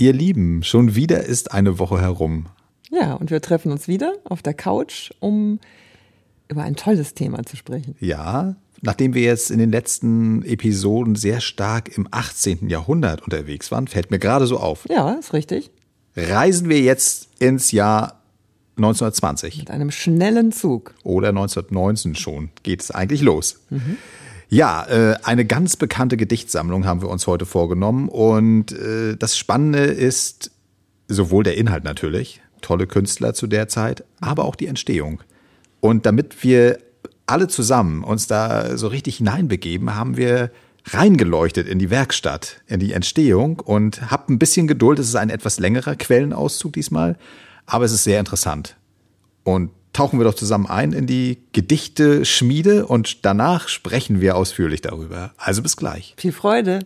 Ihr Lieben, schon wieder ist eine Woche herum. Ja, und wir treffen uns wieder auf der Couch, um über ein tolles Thema zu sprechen. Ja, nachdem wir jetzt in den letzten Episoden sehr stark im 18. Jahrhundert unterwegs waren, fällt mir gerade so auf. Ja, ist richtig. Reisen wir jetzt ins Jahr 1920. Mit einem schnellen Zug. Oder 1919 schon geht es eigentlich los. Mhm. Ja, äh, eine ganz bekannte Gedichtsammlung haben wir uns heute vorgenommen. Und äh, das Spannende ist sowohl der Inhalt natürlich, tolle Künstler zu der Zeit, aber auch die Entstehung. Und damit wir alle zusammen uns da so richtig hineinbegeben, haben wir reingeleuchtet in die Werkstatt, in die Entstehung und habt ein bisschen Geduld. Es ist ein etwas längerer Quellenauszug diesmal, aber es ist sehr interessant. Und tauchen wir doch zusammen ein in die Gedichte-Schmiede und danach sprechen wir ausführlich darüber. Also bis gleich. Viel Freude.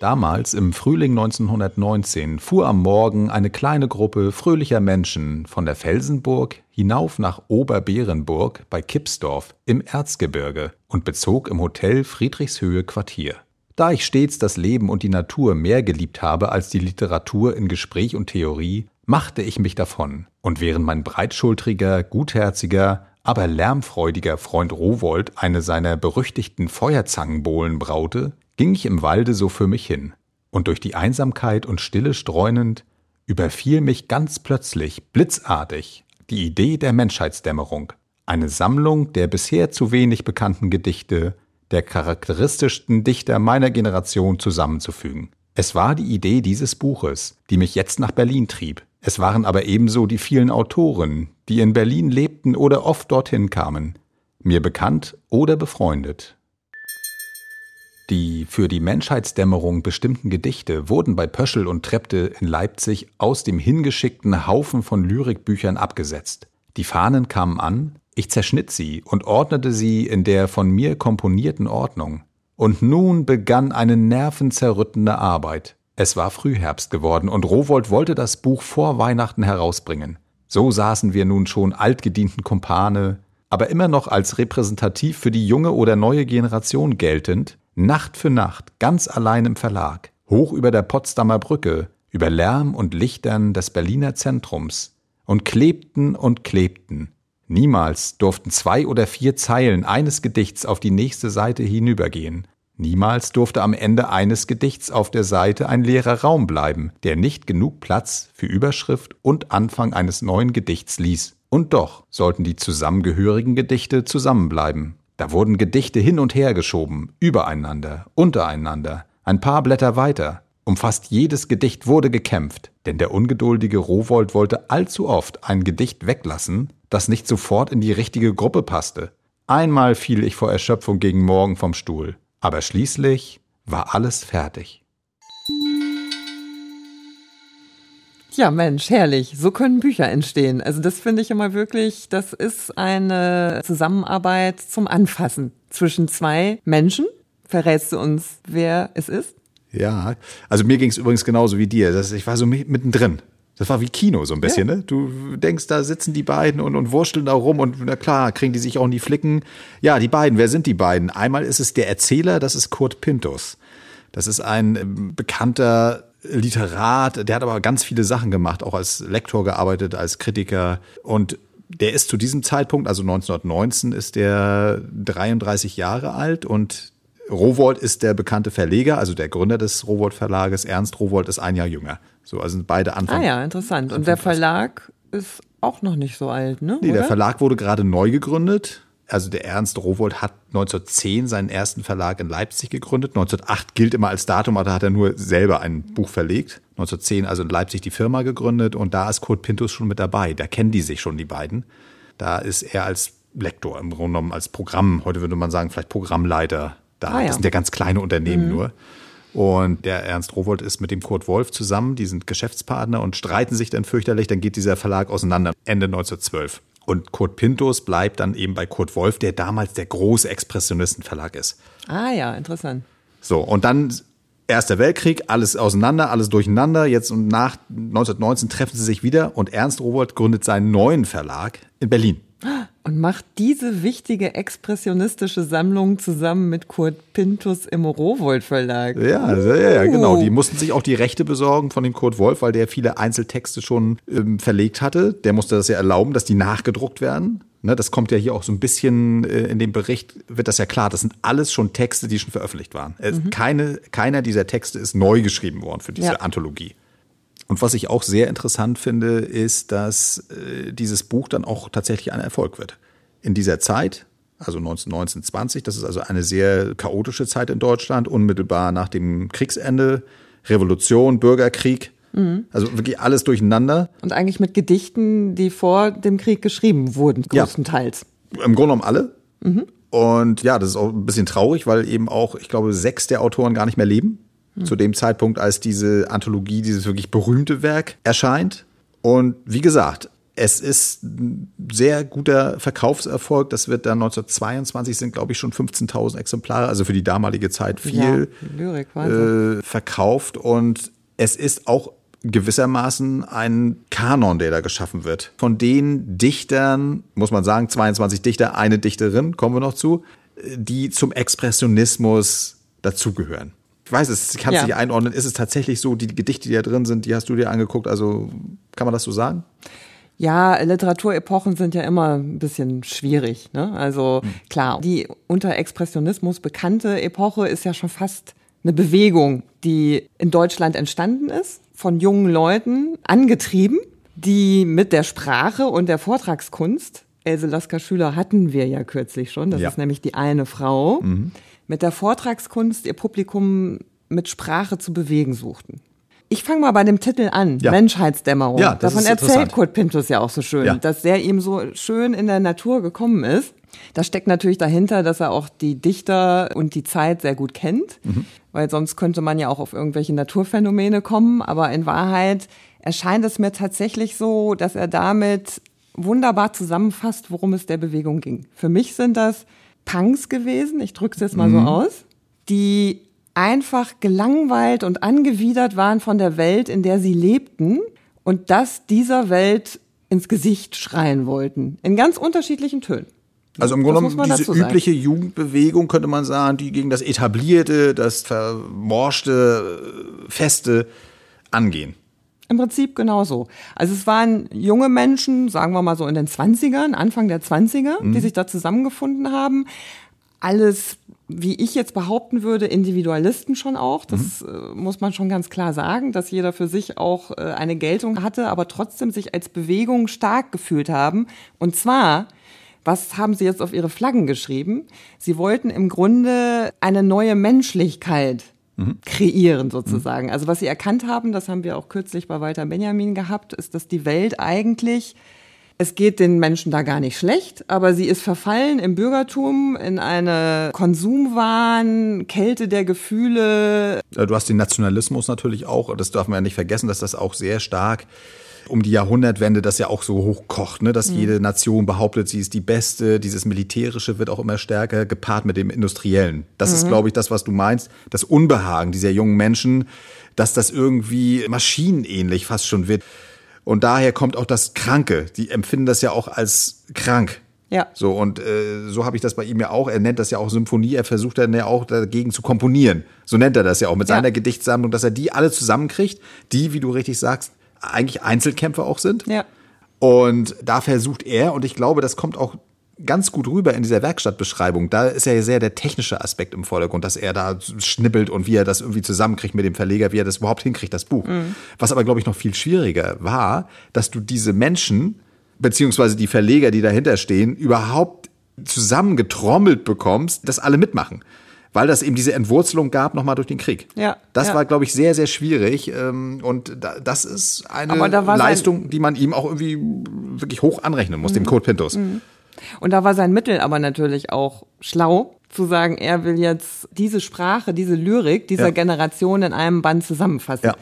Damals, im Frühling 1919, fuhr am Morgen eine kleine Gruppe fröhlicher Menschen von der Felsenburg hinauf nach Oberbeerenburg bei Kipsdorf im Erzgebirge und bezog im Hotel Friedrichshöhe Quartier. Da ich stets das Leben und die Natur mehr geliebt habe als die Literatur in Gespräch und Theorie, machte ich mich davon, und während mein breitschultriger, gutherziger, aber lärmfreudiger Freund Rowold eine seiner berüchtigten Feuerzangenbohlen braute, ging ich im Walde so für mich hin, und durch die Einsamkeit und Stille streunend überfiel mich ganz plötzlich, blitzartig, die Idee der Menschheitsdämmerung, eine Sammlung der bisher zu wenig bekannten Gedichte der charakteristischsten Dichter meiner Generation zusammenzufügen. Es war die Idee dieses Buches, die mich jetzt nach Berlin trieb. Es waren aber ebenso die vielen Autoren, die in Berlin lebten oder oft dorthin kamen, mir bekannt oder befreundet. Die für die Menschheitsdämmerung bestimmten Gedichte wurden bei Pöschel und Trepte in Leipzig aus dem hingeschickten Haufen von Lyrikbüchern abgesetzt. Die Fahnen kamen an, ich zerschnitt sie und ordnete sie in der von mir komponierten Ordnung. Und nun begann eine nervenzerrüttende Arbeit. Es war Frühherbst geworden und Rowold wollte das Buch vor Weihnachten herausbringen. So saßen wir nun schon altgedienten Kumpane, aber immer noch als repräsentativ für die junge oder neue Generation geltend, Nacht für Nacht, ganz allein im Verlag, hoch über der Potsdamer Brücke, über Lärm und Lichtern des Berliner Zentrums, und klebten und klebten. Niemals durften zwei oder vier Zeilen eines Gedichts auf die nächste Seite hinübergehen. Niemals durfte am Ende eines Gedichts auf der Seite ein leerer Raum bleiben, der nicht genug Platz für Überschrift und Anfang eines neuen Gedichts ließ. Und doch sollten die zusammengehörigen Gedichte zusammenbleiben. Da wurden Gedichte hin und her geschoben, übereinander, untereinander, ein paar Blätter weiter. Um fast jedes Gedicht wurde gekämpft, denn der ungeduldige Rowold wollte allzu oft ein Gedicht weglassen, das nicht sofort in die richtige Gruppe passte. Einmal fiel ich vor Erschöpfung gegen Morgen vom Stuhl, aber schließlich war alles fertig. Ja, Mensch, herrlich. So können Bücher entstehen. Also das finde ich immer wirklich, das ist eine Zusammenarbeit zum Anfassen zwischen zwei Menschen. Verrätst du uns, wer es ist? Ja, also mir ging es übrigens genauso wie dir. Das, ich war so mittendrin. Das war wie Kino so ein bisschen, ja. ne? Du denkst, da sitzen die beiden und, und wursteln da rum und na klar, kriegen die sich auch in die Flicken. Ja, die beiden, wer sind die beiden? Einmal ist es der Erzähler, das ist Kurt Pintus. Das ist ein ähm, bekannter Literat, der hat aber ganz viele Sachen gemacht, auch als Lektor gearbeitet, als Kritiker und der ist zu diesem Zeitpunkt, also 1919, ist der 33 Jahre alt und Rowold ist der bekannte Verleger, also der Gründer des Rowold Verlages. Ernst Rowold ist ein Jahr jünger. So, also sind beide Anfang. Ah ja, interessant. Und der Verlag ist auch noch nicht so alt, ne? Nee, oder? der Verlag wurde gerade neu gegründet also der Ernst Rowold hat 1910 seinen ersten Verlag in Leipzig gegründet. 1908 gilt immer als Datum, aber da hat er nur selber ein Buch verlegt. 1910 also in Leipzig die Firma gegründet und da ist Kurt Pintus schon mit dabei. Da kennen die sich schon, die beiden. Da ist er als Lektor im Grunde genommen, als Programm, heute würde man sagen, vielleicht Programmleiter da. Ah, ja. Das sind ja ganz kleine Unternehmen mhm. nur. Und der Ernst Rowold ist mit dem Kurt Wolf zusammen, die sind Geschäftspartner und streiten sich dann fürchterlich. Dann geht dieser Verlag auseinander Ende 1912. Und Kurt Pintos bleibt dann eben bei Kurt Wolf, der damals der große Expressionistenverlag ist. Ah ja, interessant. So, und dann Erster Weltkrieg, alles auseinander, alles durcheinander. Jetzt und nach 1919 treffen sie sich wieder und Ernst Rowold gründet seinen neuen Verlag in Berlin. Und macht diese wichtige expressionistische Sammlung zusammen mit Kurt Pintus im Rowold Verlag. Ja, ja, ja, genau. Die mussten sich auch die Rechte besorgen von dem Kurt Wolf, weil der viele Einzeltexte schon ähm, verlegt hatte. Der musste das ja erlauben, dass die nachgedruckt werden. Ne, das kommt ja hier auch so ein bisschen äh, in dem Bericht, wird das ja klar. Das sind alles schon Texte, die schon veröffentlicht waren. Mhm. Keine, keiner dieser Texte ist neu geschrieben worden für diese ja. Anthologie. Und was ich auch sehr interessant finde, ist, dass äh, dieses Buch dann auch tatsächlich ein Erfolg wird. In dieser Zeit, also 1919, 20, das ist also eine sehr chaotische Zeit in Deutschland, unmittelbar nach dem Kriegsende, Revolution, Bürgerkrieg. Mhm. Also wirklich alles durcheinander. Und eigentlich mit Gedichten, die vor dem Krieg geschrieben wurden, größtenteils. Ja, Im Grunde genommen alle. Mhm. Und ja, das ist auch ein bisschen traurig, weil eben auch, ich glaube, sechs der Autoren gar nicht mehr leben zu dem Zeitpunkt, als diese Anthologie, dieses wirklich berühmte Werk erscheint. Und wie gesagt, es ist ein sehr guter Verkaufserfolg. Das wird dann 1922 sind, glaube ich, schon 15.000 Exemplare, also für die damalige Zeit viel ja, Lyrik, äh, verkauft. Und es ist auch gewissermaßen ein Kanon, der da geschaffen wird. Von den Dichtern, muss man sagen, 22 Dichter, eine Dichterin, kommen wir noch zu, die zum Expressionismus dazugehören. Ich weiß es, ich kann es ja. nicht einordnen. Ist es tatsächlich so, die Gedichte, die da drin sind, die hast du dir angeguckt? Also kann man das so sagen? Ja, Literaturepochen sind ja immer ein bisschen schwierig. Ne? Also hm. klar, die unter Expressionismus bekannte Epoche ist ja schon fast eine Bewegung, die in Deutschland entstanden ist, von jungen Leuten angetrieben, die mit der Sprache und der Vortragskunst, Else Lasker-Schüler hatten wir ja kürzlich schon, das ja. ist nämlich die eine Frau, mhm mit der Vortragskunst ihr Publikum mit Sprache zu bewegen suchten. Ich fange mal bei dem Titel an, ja. Menschheitsdämmerung. Ja, Davon erzählt Kurt Pintus ja auch so schön, ja. dass der ihm so schön in der Natur gekommen ist. Da steckt natürlich dahinter, dass er auch die Dichter und die Zeit sehr gut kennt, mhm. weil sonst könnte man ja auch auf irgendwelche Naturphänomene kommen. Aber in Wahrheit erscheint es mir tatsächlich so, dass er damit wunderbar zusammenfasst, worum es der Bewegung ging. Für mich sind das Punks gewesen, ich drücke es jetzt mal mhm. so aus, die einfach gelangweilt und angewidert waren von der Welt, in der sie lebten und das dieser Welt ins Gesicht schreien wollten. In ganz unterschiedlichen Tönen. Also im Grunde genommen diese übliche. Jugendbewegung, könnte man sagen, die gegen das Etablierte, das Vermorschte, Feste angehen. Im Prinzip genauso. Also es waren junge Menschen, sagen wir mal so in den 20ern, Anfang der 20er, mhm. die sich da zusammengefunden haben. Alles, wie ich jetzt behaupten würde, Individualisten schon auch. Das mhm. äh, muss man schon ganz klar sagen, dass jeder für sich auch äh, eine Geltung hatte, aber trotzdem sich als Bewegung stark gefühlt haben. Und zwar was haben Sie jetzt auf Ihre Flaggen geschrieben? Sie wollten im Grunde eine neue Menschlichkeit mhm. kreieren sozusagen. Mhm. Also was sie erkannt haben, das haben wir auch kürzlich bei Walter Benjamin gehabt, ist, dass die Welt eigentlich es geht den Menschen da gar nicht schlecht, aber sie ist verfallen im Bürgertum, in eine Konsumwahn, Kälte der Gefühle. Du hast den Nationalismus natürlich auch, das darf man ja nicht vergessen, dass das auch sehr stark um die Jahrhundertwende das ja auch so hochkocht, ne? dass mhm. jede Nation behauptet, sie ist die beste. Dieses Militärische wird auch immer stärker gepaart mit dem Industriellen. Das mhm. ist, glaube ich, das, was du meinst. Das Unbehagen dieser jungen Menschen, dass das irgendwie maschinenähnlich fast schon wird. Und daher kommt auch das Kranke. Die empfinden das ja auch als krank. Ja. So, und äh, so habe ich das bei ihm ja auch. Er nennt das ja auch Symphonie. Er versucht dann ja auch dagegen zu komponieren. So nennt er das ja auch mit ja. seiner Gedichtsammlung, dass er die alle zusammenkriegt, die, wie du richtig sagst, eigentlich Einzelkämpfer auch sind. Ja. Und da versucht er, und ich glaube, das kommt auch ganz gut rüber in dieser Werkstattbeschreibung. Da ist ja sehr der technische Aspekt im Vordergrund, dass er da schnippelt und wie er das irgendwie zusammenkriegt mit dem Verleger, wie er das überhaupt hinkriegt, das Buch. Mhm. Was aber, glaube ich, noch viel schwieriger war, dass du diese Menschen, beziehungsweise die Verleger, die dahinter stehen, überhaupt zusammengetrommelt bekommst, dass alle mitmachen weil das eben diese Entwurzelung gab nochmal durch den Krieg. Ja. Das ja. war, glaube ich, sehr, sehr schwierig. Ähm, und das ist eine Leistung, die man ihm auch irgendwie wirklich hoch anrechnen muss, mhm. dem Kurt Pintus. Mhm. Und da war sein Mittel aber natürlich auch schlau, zu sagen, er will jetzt diese Sprache, diese Lyrik dieser ja. Generation in einem Band zusammenfassen. Ja.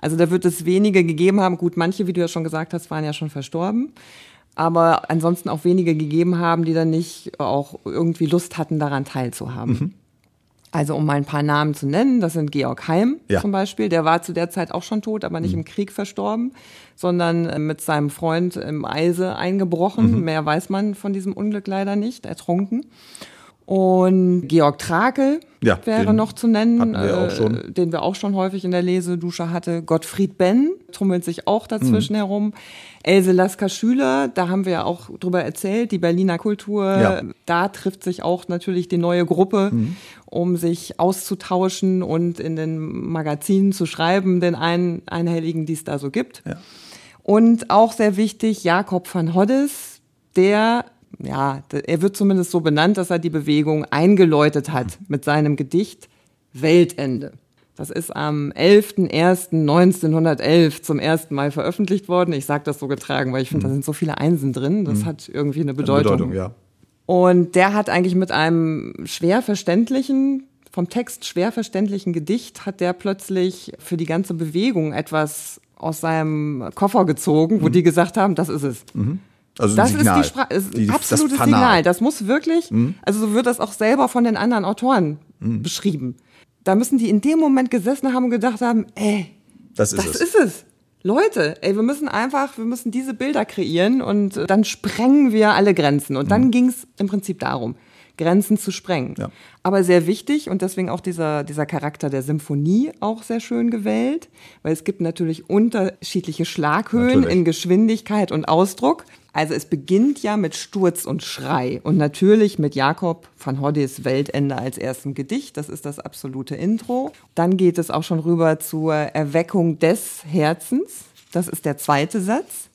Also da wird es wenige gegeben haben. Gut, manche, wie du ja schon gesagt hast, waren ja schon verstorben. Aber ansonsten auch wenige gegeben haben, die dann nicht auch irgendwie Lust hatten, daran teilzuhaben. Mhm. Also um mal ein paar Namen zu nennen, das sind Georg Heim Ja. zum Beispiel, der war zu der Zeit auch schon tot, aber nicht im Krieg verstorben, sondern äh, mit seinem Freund im Eise eingebrochen. Mehr weiß man von diesem Unglück leider nicht, ertrunken. Und Georg Trakel Ja, wäre noch zu nennen, wir äh, den wir auch schon häufig in der Lesedusche hatte. Gottfried Benn tummelt sich auch dazwischen herum. Else Lasker Schüler, da haben wir ja auch drüber erzählt, die Berliner Kultur, Ja. da trifft sich auch natürlich die neue Gruppe, um sich auszutauschen und in den Magazinen zu schreiben, den ein, einhelligen, die es da so gibt. Ja. Und auch sehr wichtig, Jakob van Hoddes, der, ja, er wird zumindest so benannt, dass er die Bewegung eingeläutet hat mit seinem Gedicht Weltende. Das ist am 11.01.1911 zum ersten Mal veröffentlicht worden. Ich sage das so getragen, weil ich finde, da sind so viele Einsen drin. Das hat irgendwie eine Bedeutung. Bedeutung, ja. Und der hat eigentlich mit einem schwer verständlichen, vom Text schwer verständlichen Gedicht, hat der plötzlich für die ganze Bewegung etwas aus seinem Koffer gezogen, wo die gesagt haben, das ist es. Also Das Signal. ist die Sprache, ist Die- das absolutes Fanal. Signal. Das muss wirklich, also so wird das auch selber von den anderen Autoren beschrieben. Da müssen die in dem Moment gesessen haben und gedacht haben, ey, Das ist das es. ist es. Leute, ey, wir müssen einfach, wir müssen diese Bilder kreieren und äh, dann sprengen wir alle Grenzen. Und dann ging es im Prinzip darum, Grenzen zu sprengen. Ja. Aber sehr wichtig und deswegen auch dieser, dieser Charakter der Symphonie auch sehr schön gewählt, weil es gibt natürlich unterschiedliche Schlaghöhen Natürlich. in Geschwindigkeit und Ausdruck. Also es beginnt ja mit Sturz und Schrei und natürlich mit Jakob van Hoddes Weltende als erstem Gedicht. Das ist das absolute Intro. Dann geht es auch schon rüber zur Erweckung des Herzens. Das ist der zweite Satz.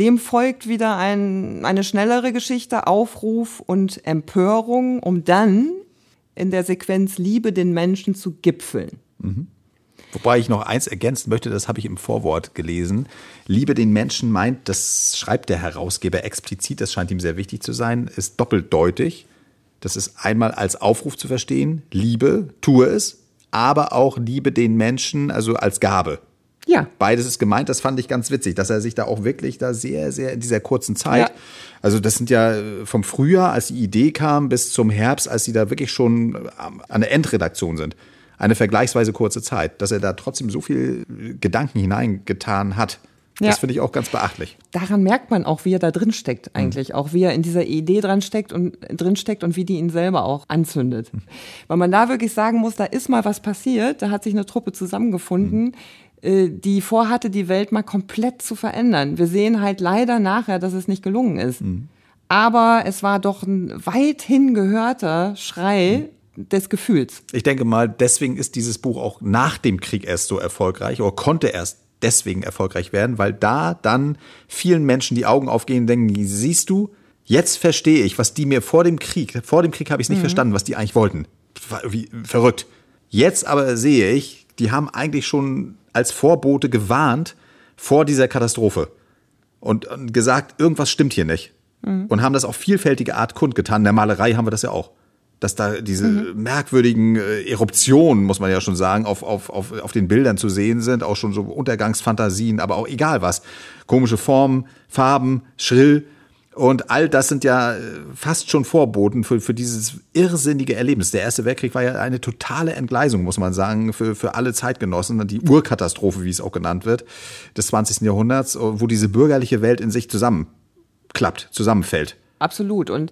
Dem folgt wieder ein, eine schnellere Geschichte, Aufruf und Empörung, um dann in der Sequenz Liebe den Menschen zu gipfeln. Wobei ich noch eins ergänzen möchte, das habe ich im Vorwort gelesen. Liebe den Menschen meint, das schreibt der Herausgeber explizit, das scheint ihm sehr wichtig zu sein, ist doppeldeutig. Das ist einmal als Aufruf zu verstehen, Liebe, tue es, aber auch Liebe den Menschen, also als Gabe. Ja, Beides ist gemeint, das fand ich ganz witzig, dass er sich da auch wirklich da sehr, sehr in dieser kurzen Zeit, Ja. also das sind ja äh, vom Frühjahr, als die Idee kam, bis zum Herbst, als sie da wirklich schon äh, an der Endredaktion sind. Eine vergleichsweise kurze Zeit, dass er da trotzdem so viel äh, Gedanken hineingetan hat. Ja. Das finde ich auch ganz beachtlich. daran merkt man auch, wie er da drin steckt eigentlich, auch wie er in dieser Idee dran steckt und drin steckt und wie die ihn selber auch anzündet. Weil man da wirklich sagen muss, da ist mal was passiert, da hat sich eine Truppe zusammengefunden, äh, die vorhatte, die Welt mal komplett zu verändern. Wir sehen halt leider nachher, dass es nicht gelungen ist. Aber es war doch ein weithin gehörter Schrei des Gefühls. Ich denke mal, deswegen ist dieses Buch auch nach dem Krieg erst so erfolgreich oder konnte erst deswegen erfolgreich werden, weil da dann vielen Menschen die Augen aufgehen und denken, siehst du, jetzt verstehe ich, was die mir vor dem Krieg, vor dem Krieg habe ich es nicht verstanden, was die eigentlich wollten. Wie, verrückt. Jetzt aber sehe ich, die haben eigentlich schon als Vorbote gewarnt vor dieser Katastrophe und, und gesagt, irgendwas stimmt hier nicht. Und haben das auf vielfältige Art kundgetan. In der Malerei haben wir das ja auch. Dass da diese merkwürdigen äh, Eruptionen, muss man ja schon sagen, auf, auf, auf, auf den Bildern zu sehen sind. Auch schon so Untergangsfantasien, aber auch egal was. Komische Formen, Farben, schrill. Und all das sind ja äh, fast schon Vorboten für, für dieses irrsinnige Erlebnis. Der Erste Weltkrieg war ja eine totale Entgleisung, muss man sagen, für, für alle Zeitgenossen. Die Urkatastrophe, wie es auch genannt wird, des 20. Jahrhunderts, wo diese bürgerliche Welt in sich zusammenklappt, zusammenfällt. Absolut. Und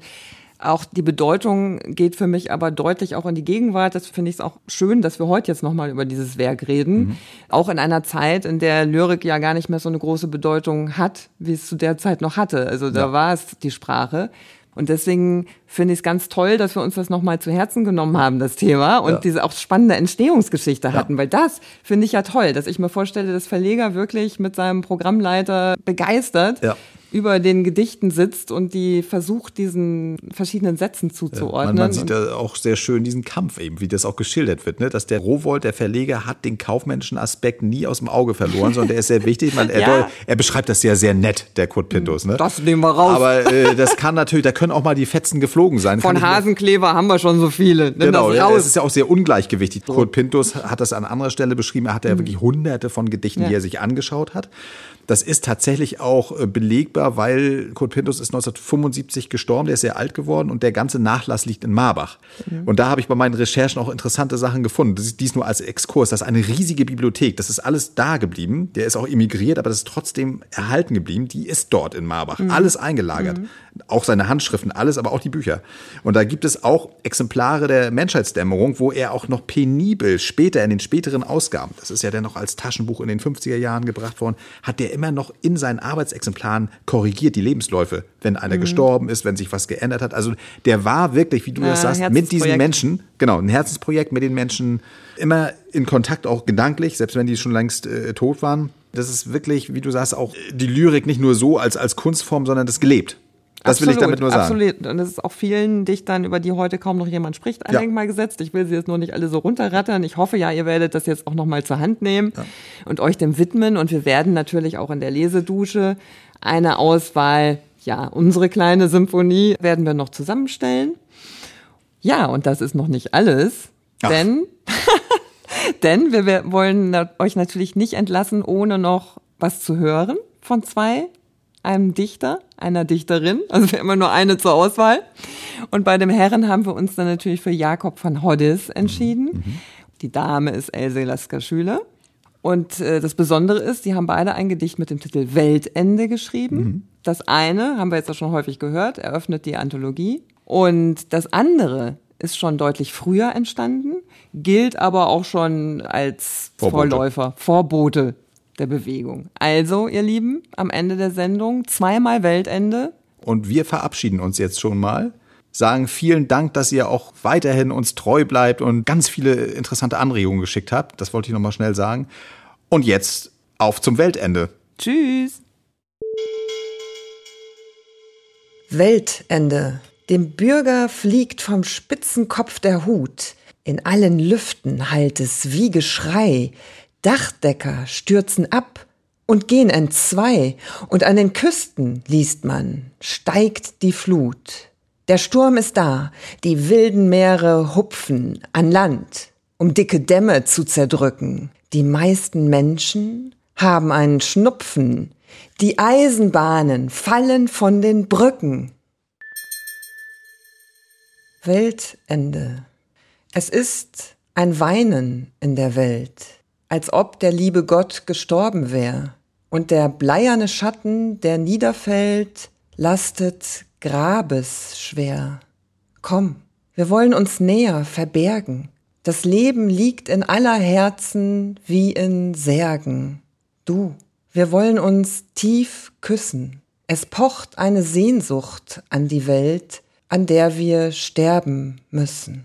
auch die Bedeutung geht für mich aber deutlich auch in die Gegenwart. Das finde ich auch schön, dass wir heute jetzt nochmal über dieses Werk reden. Auch in einer Zeit, in der Lyrik ja gar nicht mehr so eine große Bedeutung hat, wie es zu der Zeit noch hatte. Also da Ja. war es die Sprache. Und deswegen finde ich es ganz toll, dass wir uns das nochmal zu Herzen genommen haben, das Thema, und Ja. diese auch spannende Entstehungsgeschichte hatten. Weil das finde ich ja toll, dass ich mir vorstelle, dass Verleger wirklich mit seinem Programmleiter begeistert Ja. Über den Gedichten sitzt und die versucht, diesen verschiedenen Sätzen Man, zuzuordnen. man sieht Und- da auch sehr schön diesen Kampf eben, wie das auch geschildert wird, ne? dass der Rowold, der Verleger, hat den kaufmännischen Aspekt nie aus dem Auge verloren, sondern der ist sehr wichtig. Man, er, Ja. doll- er beschreibt das ja sehr nett, der Kurt Pintus. Ne? Das nehmen wir raus. Aber äh, das kann natürlich, da können auch mal die Fetzen geflogen sein. Von Hasenkleber haben wir schon so viele. Nimm Genau, das ja, ist ja auch sehr ungleichgewichtig. Kurt Pintus hat das an anderer Stelle beschrieben. Er hat ja wirklich hunderte von Gedichten, die Mhm. Ja. er sich angeschaut hat. Das ist tatsächlich auch äh, belegbar, weil Kurt Pintus ist 1975 gestorben, der ist sehr alt geworden und der ganze Nachlass liegt in Marbach. Mhm. Und da habe ich bei meinen Recherchen auch interessante Sachen gefunden. Das ist dies nur als Exkurs. Das ist eine riesige Bibliothek. Das ist alles da geblieben. Der ist auch emigriert, aber das ist trotzdem erhalten geblieben. Die ist dort in Marbach. Mhm. Alles eingelagert. Mhm. Auch seine Handschriften, alles, aber auch die Bücher. Und da gibt es auch Exemplare der Menschheitsdämmerung, wo er auch noch penibel später in den späteren Ausgaben, das ist ja dann noch als Taschenbuch in den 50er Jahren gebracht worden, hat der immer noch in seinen Arbeitsexemplaren korrigiert die Lebensläufe, wenn einer mhm. gestorben ist, wenn sich was geändert hat. Also der war wirklich, wie du das sagst, mit diesen Menschen, genau, ein Herzensprojekt mit den Menschen, immer in Kontakt, auch gedanklich, selbst wenn die schon längst äh, tot waren. Das ist wirklich, wie du sagst, auch die Lyrik nicht nur so als, als Kunstform, sondern das gelebt. Das absolut, will ich damit nur sagen. Absolut. Und es ist auch vielen Dichtern, über die heute kaum noch jemand spricht, ein ja. Denkmal gesetzt. Ich will sie jetzt nur nicht alle so runterrattern. Ich hoffe ja, ihr werdet das jetzt auch nochmal zur Hand nehmen ja. und euch dem widmen. Und wir werden natürlich auch in der Lesedusche eine Auswahl, ja, unsere kleine Symphonie werden wir noch zusammenstellen. Ja, und das ist noch nicht alles, Ach. denn, denn wir wollen euch natürlich nicht entlassen, ohne noch was zu hören von zwei einem Dichter, einer Dichterin. Also immer nur eine zur Auswahl. Und bei dem Herren haben wir uns dann natürlich für Jakob van Hoddis entschieden. Mhm. Die Dame ist Else Lasker-Schüler. Und äh, das Besondere ist, die haben beide ein Gedicht mit dem Titel Weltende geschrieben. Mhm. Das eine, haben wir jetzt auch schon häufig gehört, eröffnet die Anthologie. Und das andere ist schon deutlich früher entstanden, gilt aber auch schon als Vorbote. Vorläufer, Vorbote der Bewegung. Also, ihr Lieben, am Ende der Sendung zweimal Weltende. Und wir verabschieden uns jetzt schon mal. Sagen vielen Dank, dass ihr auch weiterhin uns treu bleibt und ganz viele interessante Anregungen geschickt habt. Das wollte ich nochmal schnell sagen. Und jetzt auf zum Weltende. Tschüss. Weltende. Dem Bürger fliegt vom Spitzenkopf der Hut. In allen Lüften hallt es wie Geschrei. Dachdecker stürzen ab und gehen entzwei, und an den Küsten, liest man, steigt die Flut. Der Sturm ist da, die wilden Meere hupfen an Land, um dicke Dämme zu zerdrücken. Die meisten Menschen haben einen Schnupfen, die Eisenbahnen fallen von den Brücken. Weltende. Es ist ein Weinen in der Welt als ob der liebe Gott gestorben wär. Und der bleierne Schatten, der niederfällt, lastet grabesschwer. Komm, wir wollen uns näher verbergen. Das Leben liegt in aller Herzen wie in Särgen. Du, wir wollen uns tief küssen. Es pocht eine Sehnsucht an die Welt, an der wir sterben müssen.